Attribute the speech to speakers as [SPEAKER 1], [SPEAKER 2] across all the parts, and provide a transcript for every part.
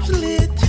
[SPEAKER 1] ups lit.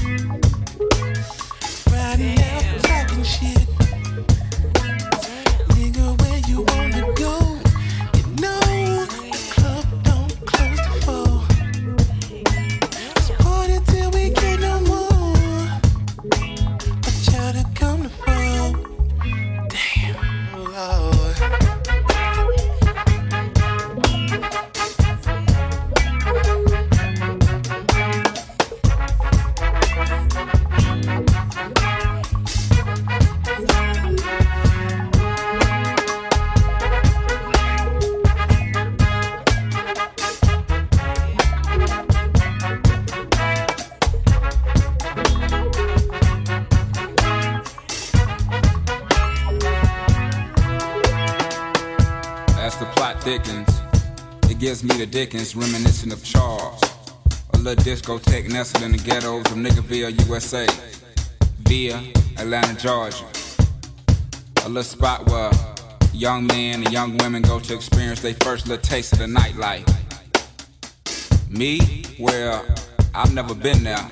[SPEAKER 2] Dickens, reminiscent of Charles. A little discotheque nestled in the ghettos of Niggerville, USA, via Atlanta, Georgia. A little spot where young men and young women go to experience their first little taste of the nightlife. Me, well, I've never been there.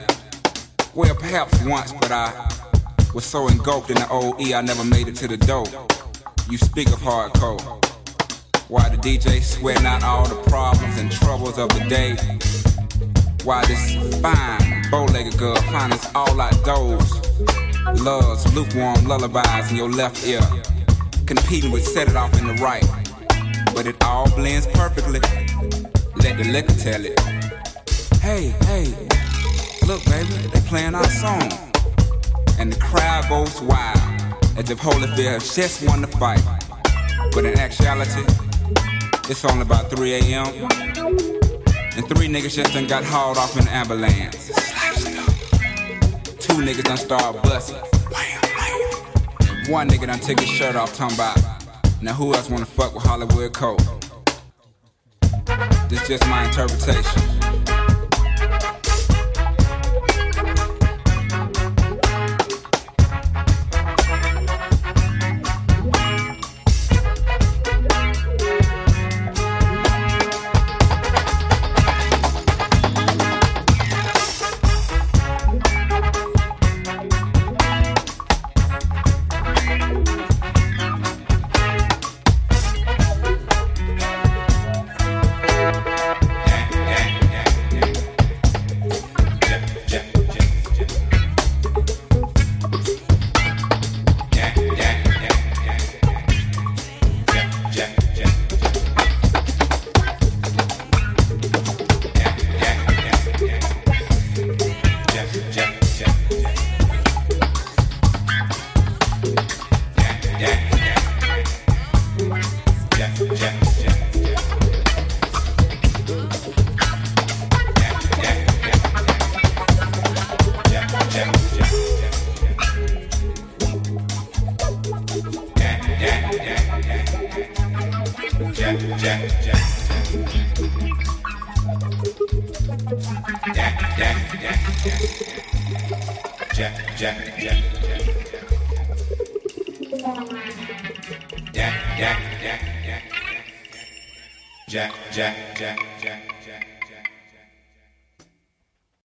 [SPEAKER 2] Well, perhaps once, but I was so engulfed in the OE, I never made it to the door. You speak of hardcore. Why the DJ sweating out all the problems and troubles of the day? Why this fine, bow-legged girl finds all outdoors? Loves lukewarm lullabies in your left ear, competing with set it off in the right. But it all blends perfectly. Let the liquor tell it. Hey, hey, look, baby, they playing our song, and the crowd goes wild as if Holyfield has just won the fight. But in actuality, it's only about 3 a.m. And three niggas just done got hauled off in an ambulance. Two niggas done started busting. One nigga done took his shirt off, talking about, now who else wanna fuck with Hollywood Cole? This just my interpretation.